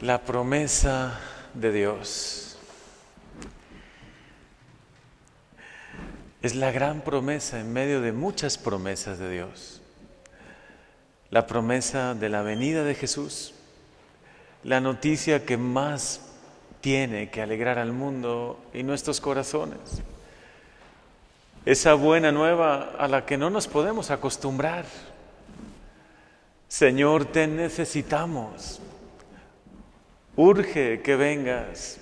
La promesa de Dios. Es la gran promesa en medio de muchas promesas de Dios. La promesa de la venida de Jesús. La noticia que más tiene que alegrar al mundo y nuestros corazones. Esa buena nueva a la que no nos podemos acostumbrar. Señor, te necesitamos urge que vengas.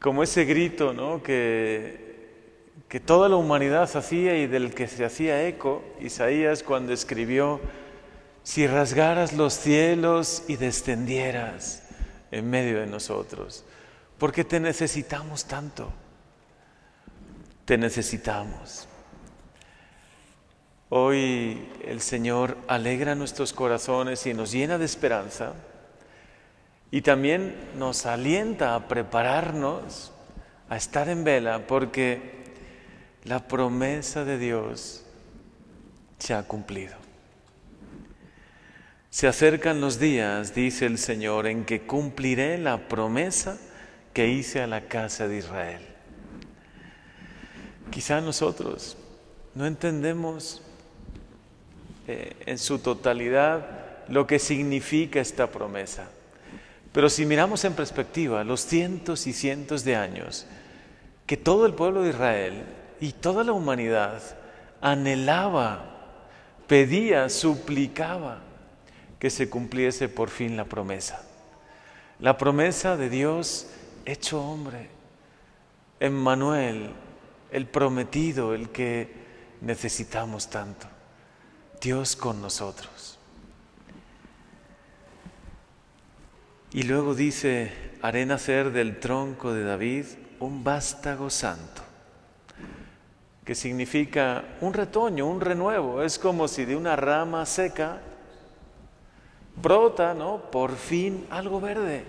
Como ese grito ¿no? que, que toda la humanidad hacía y del que se hacía eco Isaías cuando escribió, si rasgaras los cielos y descendieras en medio de nosotros, porque te necesitamos tanto, te necesitamos. Hoy el Señor alegra nuestros corazones y nos llena de esperanza y también nos alienta a prepararnos, a estar en vela, porque la promesa de Dios se ha cumplido. Se acercan los días, dice el Señor, en que cumpliré la promesa que hice a la casa de Israel. Quizá nosotros no entendemos eh, en su totalidad lo que significa esta promesa. Pero si miramos en perspectiva los cientos y cientos de años que todo el pueblo de Israel y toda la humanidad anhelaba, pedía, suplicaba que se cumpliese por fin la promesa. La promesa de Dios hecho hombre, Emmanuel, el prometido, el que necesitamos tanto, Dios con nosotros. Y luego dice, haré nacer del tronco de David un vástago santo, que significa un retoño, un renuevo. Es como si de una rama seca brota, ¿no? Por fin algo verde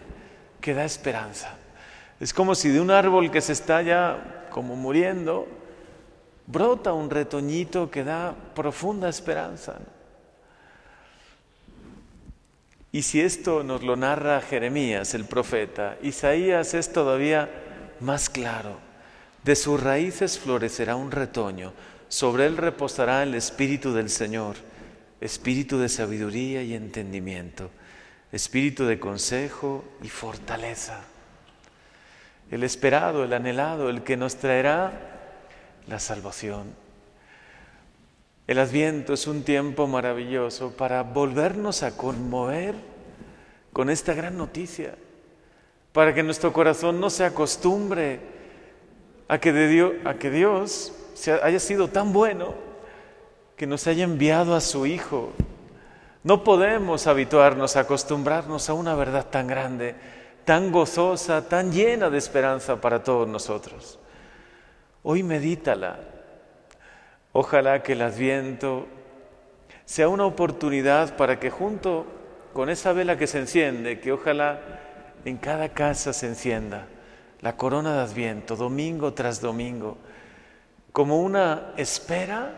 que da esperanza. Es como si de un árbol que se está ya como muriendo, brota un retoñito que da profunda esperanza. Y si esto nos lo narra Jeremías, el profeta, Isaías es todavía más claro. De sus raíces florecerá un retoño, sobre él reposará el espíritu del Señor, espíritu de sabiduría y entendimiento, espíritu de consejo y fortaleza. El esperado, el anhelado, el que nos traerá la salvación. El adviento es un tiempo maravilloso para volvernos a conmover con esta gran noticia, para que nuestro corazón no se acostumbre a que, Dios, a que Dios haya sido tan bueno que nos haya enviado a su Hijo. No podemos habituarnos a acostumbrarnos a una verdad tan grande, tan gozosa, tan llena de esperanza para todos nosotros. Hoy medítala, Ojalá que el adviento sea una oportunidad para que junto con esa vela que se enciende, que ojalá en cada casa se encienda, la corona de adviento, domingo tras domingo, como una espera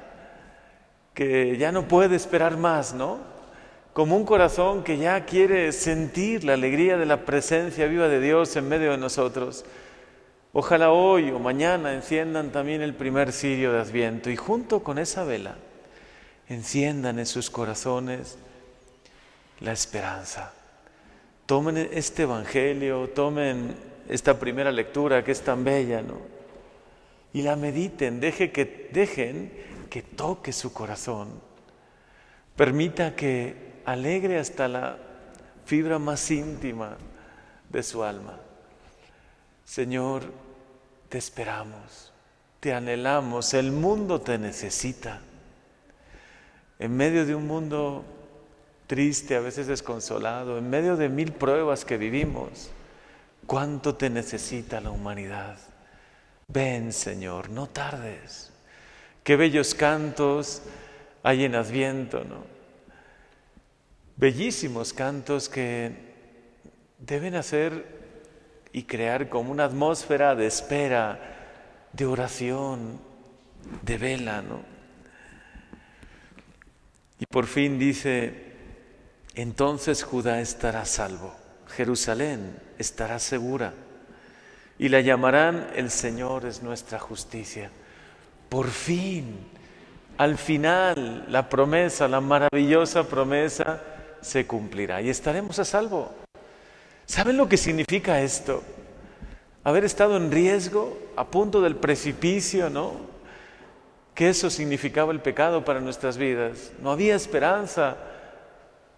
que ya no puede esperar más, ¿no? Como un corazón que ya quiere sentir la alegría de la presencia viva de Dios en medio de nosotros. Ojalá hoy o mañana enciendan también el primer cirio de Adviento y junto con esa vela enciendan en sus corazones la esperanza. Tomen este Evangelio, tomen esta primera lectura que es tan bella, ¿no? Y la mediten, deje que, dejen que toque su corazón. Permita que alegre hasta la fibra más íntima de su alma. Señor, te esperamos, te anhelamos, el mundo te necesita. En medio de un mundo triste, a veces desconsolado, en medio de mil pruebas que vivimos, cuánto te necesita la humanidad. Ven, Señor, no tardes. Qué bellos cantos hay en Adviento, ¿no? Bellísimos cantos que deben hacer y crear como una atmósfera de espera, de oración, de vela, ¿no? Y por fin dice, entonces Judá estará salvo, Jerusalén estará segura y la llamarán el Señor es nuestra justicia. Por fin, al final, la promesa, la maravillosa promesa se cumplirá y estaremos a salvo. ¿Saben lo que significa esto? Haber estado en riesgo, a punto del precipicio, ¿no? Que eso significaba el pecado para nuestras vidas. No había esperanza.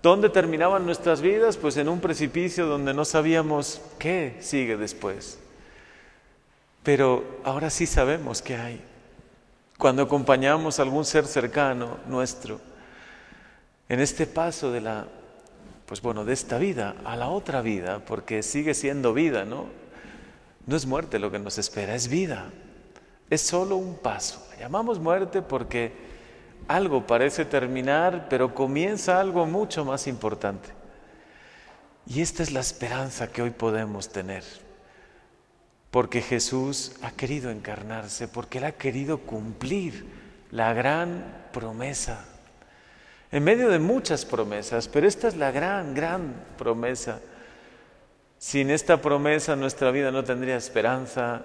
¿Dónde terminaban nuestras vidas? Pues en un precipicio donde no sabíamos qué sigue después. Pero ahora sí sabemos qué hay. Cuando acompañamos a algún ser cercano nuestro en este paso de la pues bueno, de esta vida a la otra vida, porque sigue siendo vida, ¿no? No es muerte lo que nos espera, es vida. Es solo un paso. llamamos muerte porque algo parece terminar, pero comienza algo mucho más importante. Y esta es la esperanza que hoy podemos tener. Porque Jesús ha querido encarnarse, porque Él ha querido cumplir la gran promesa. En medio de muchas promesas, pero esta es la gran, gran promesa. Sin esta promesa nuestra vida no tendría esperanza,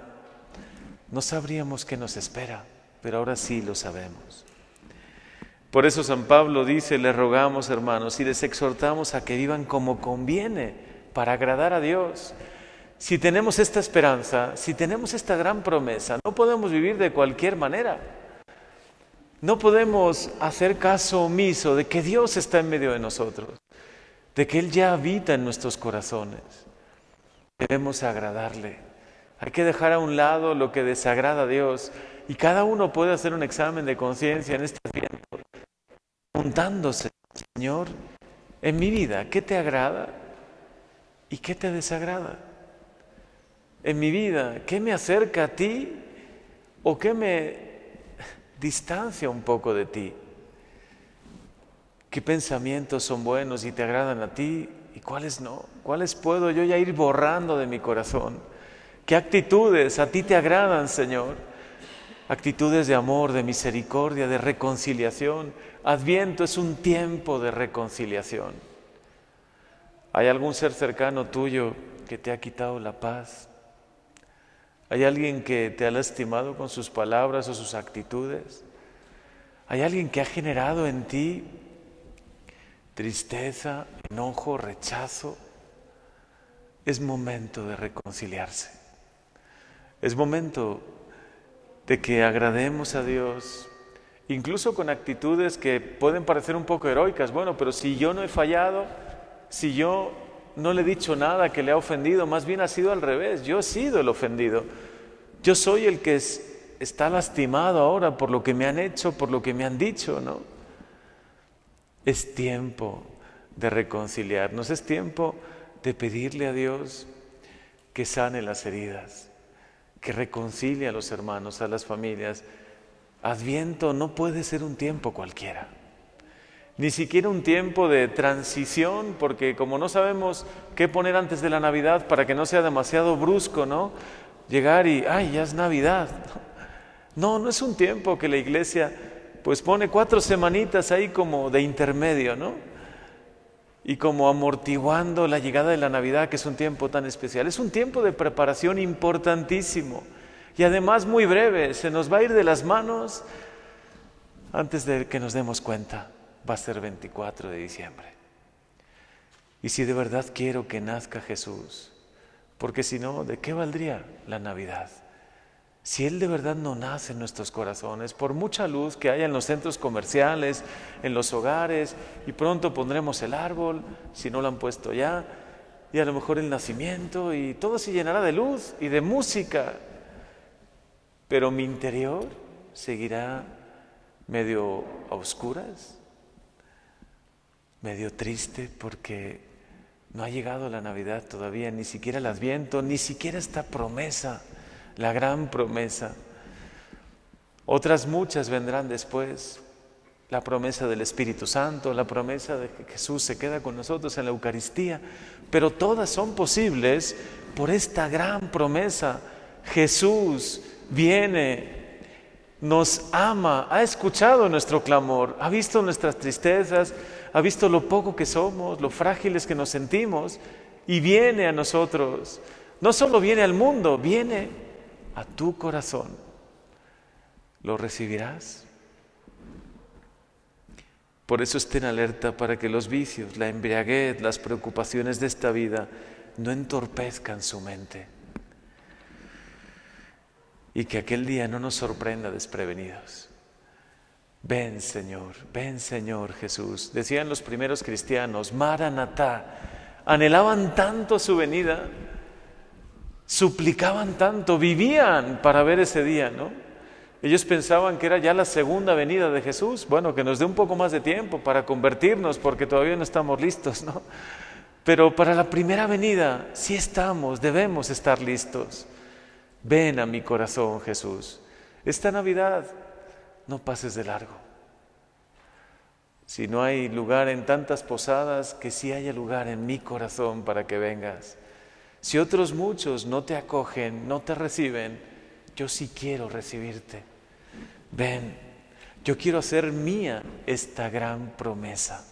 no sabríamos qué nos espera, pero ahora sí lo sabemos. Por eso San Pablo dice, le rogamos hermanos y les exhortamos a que vivan como conviene para agradar a Dios. Si tenemos esta esperanza, si tenemos esta gran promesa, no podemos vivir de cualquier manera. No podemos hacer caso omiso de que Dios está en medio de nosotros, de que Él ya habita en nuestros corazones. Debemos agradarle. Hay que dejar a un lado lo que desagrada a Dios y cada uno puede hacer un examen de conciencia en este tiempo preguntándose, Señor, en mi vida, ¿qué te agrada y qué te desagrada? En mi vida, ¿qué me acerca a ti o qué me distancia un poco de ti? ¿Qué pensamientos son buenos y te agradan a ti y cuáles no? ¿Cuáles puedo yo ya ir borrando de mi corazón? ¿Qué actitudes a ti te agradan, Señor? Actitudes de amor, de misericordia, de reconciliación, Adviento es un tiempo de reconciliación. ¿Hay algún ser cercano tuyo que te ha quitado la paz? ¿Hay alguien que te ha lastimado con sus palabras o sus actitudes? ¿Hay alguien que ha generado en ti tristeza, enojo, rechazo? Es momento de reconciliarse. Es momento de que agrademos a Dios incluso con actitudes que pueden parecer un poco heroicas. Bueno, pero si yo no he fallado, si yo no le he dicho nada que le ha ofendido, más bien ha sido al revés, yo he sido el ofendido. Yo soy el que está lastimado ahora por lo que me han hecho, por lo que me han dicho, ¿no? Es tiempo de reconciliarnos, es tiempo de pedirle a Dios que sane las heridas, que reconcilie a los hermanos, a las familias, Adviento no puede ser un tiempo cualquiera, ni siquiera un tiempo de transición, porque como no sabemos qué poner antes de la Navidad para que no sea demasiado brusco, ¿no? Llegar y, ay, ya es Navidad. No, no es un tiempo que la iglesia pues pone cuatro semanitas ahí como de intermedio, ¿no? Y como amortiguando la llegada de la Navidad, que es un tiempo tan especial. Es un tiempo de preparación importantísimo y además muy breve, se nos va a ir de las manos antes de que nos demos cuenta. Va a ser 24 de diciembre. Y si de verdad quiero que nazca Jesús, porque si no, ¿de qué valdría la Navidad? Si Él de verdad no nace en nuestros corazones, por mucha luz que haya en los centros comerciales, en los hogares, y pronto pondremos el árbol, si no lo han puesto ya, y a lo mejor el nacimiento, y todo se llenará de luz y de música pero mi interior seguirá medio a oscuras, medio triste porque no ha llegado la Navidad todavía, ni siquiera el Adviento, ni siquiera esta promesa, la gran promesa. Otras muchas vendrán después, la promesa del Espíritu Santo, la promesa de que Jesús se queda con nosotros en la Eucaristía, pero todas son posibles por esta gran promesa. Jesús viene, nos ama, ha escuchado nuestro clamor, ha visto nuestras tristezas, ha visto lo poco que somos, lo frágiles que nos sentimos y viene a nosotros. No solo viene al mundo, viene a tu corazón. ¿Lo recibirás? Por eso estén alerta para que los vicios, la embriaguez, las preocupaciones de esta vida no entorpezcan su mente. Y que aquel día no nos sorprenda desprevenidos. Ven Señor, ven Señor Jesús. Decían los primeros cristianos, Maranatá, anhelaban tanto su venida, suplicaban tanto, vivían para ver ese día, ¿no? Ellos pensaban que era ya la segunda venida de Jesús. Bueno, que nos dé un poco más de tiempo para convertirnos porque todavía no estamos listos, ¿no? Pero para la primera venida sí estamos, debemos estar listos. Ven a mi corazón, Jesús. Esta Navidad no pases de largo. Si no hay lugar en tantas posadas, que sí haya lugar en mi corazón para que vengas. Si otros muchos no te acogen, no te reciben, yo sí quiero recibirte. Ven, yo quiero hacer mía esta gran promesa,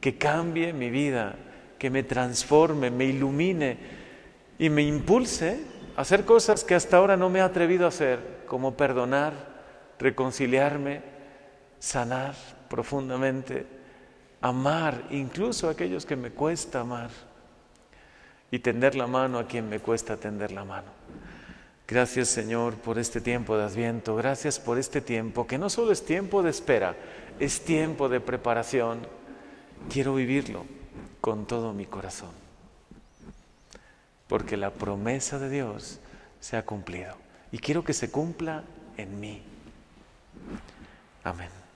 que cambie mi vida, que me transforme, me ilumine y me impulse a hacer cosas que hasta ahora no me he atrevido a hacer, como perdonar, reconciliarme, sanar profundamente, amar incluso a aquellos que me cuesta amar y tender la mano a quien me cuesta tender la mano. Gracias Señor por este tiempo de adviento, gracias por este tiempo que no solo es tiempo de espera, es tiempo de preparación. Quiero vivirlo con todo mi corazón, porque la promesa de Dios se ha cumplido y quiero que se cumpla en mí. Amén.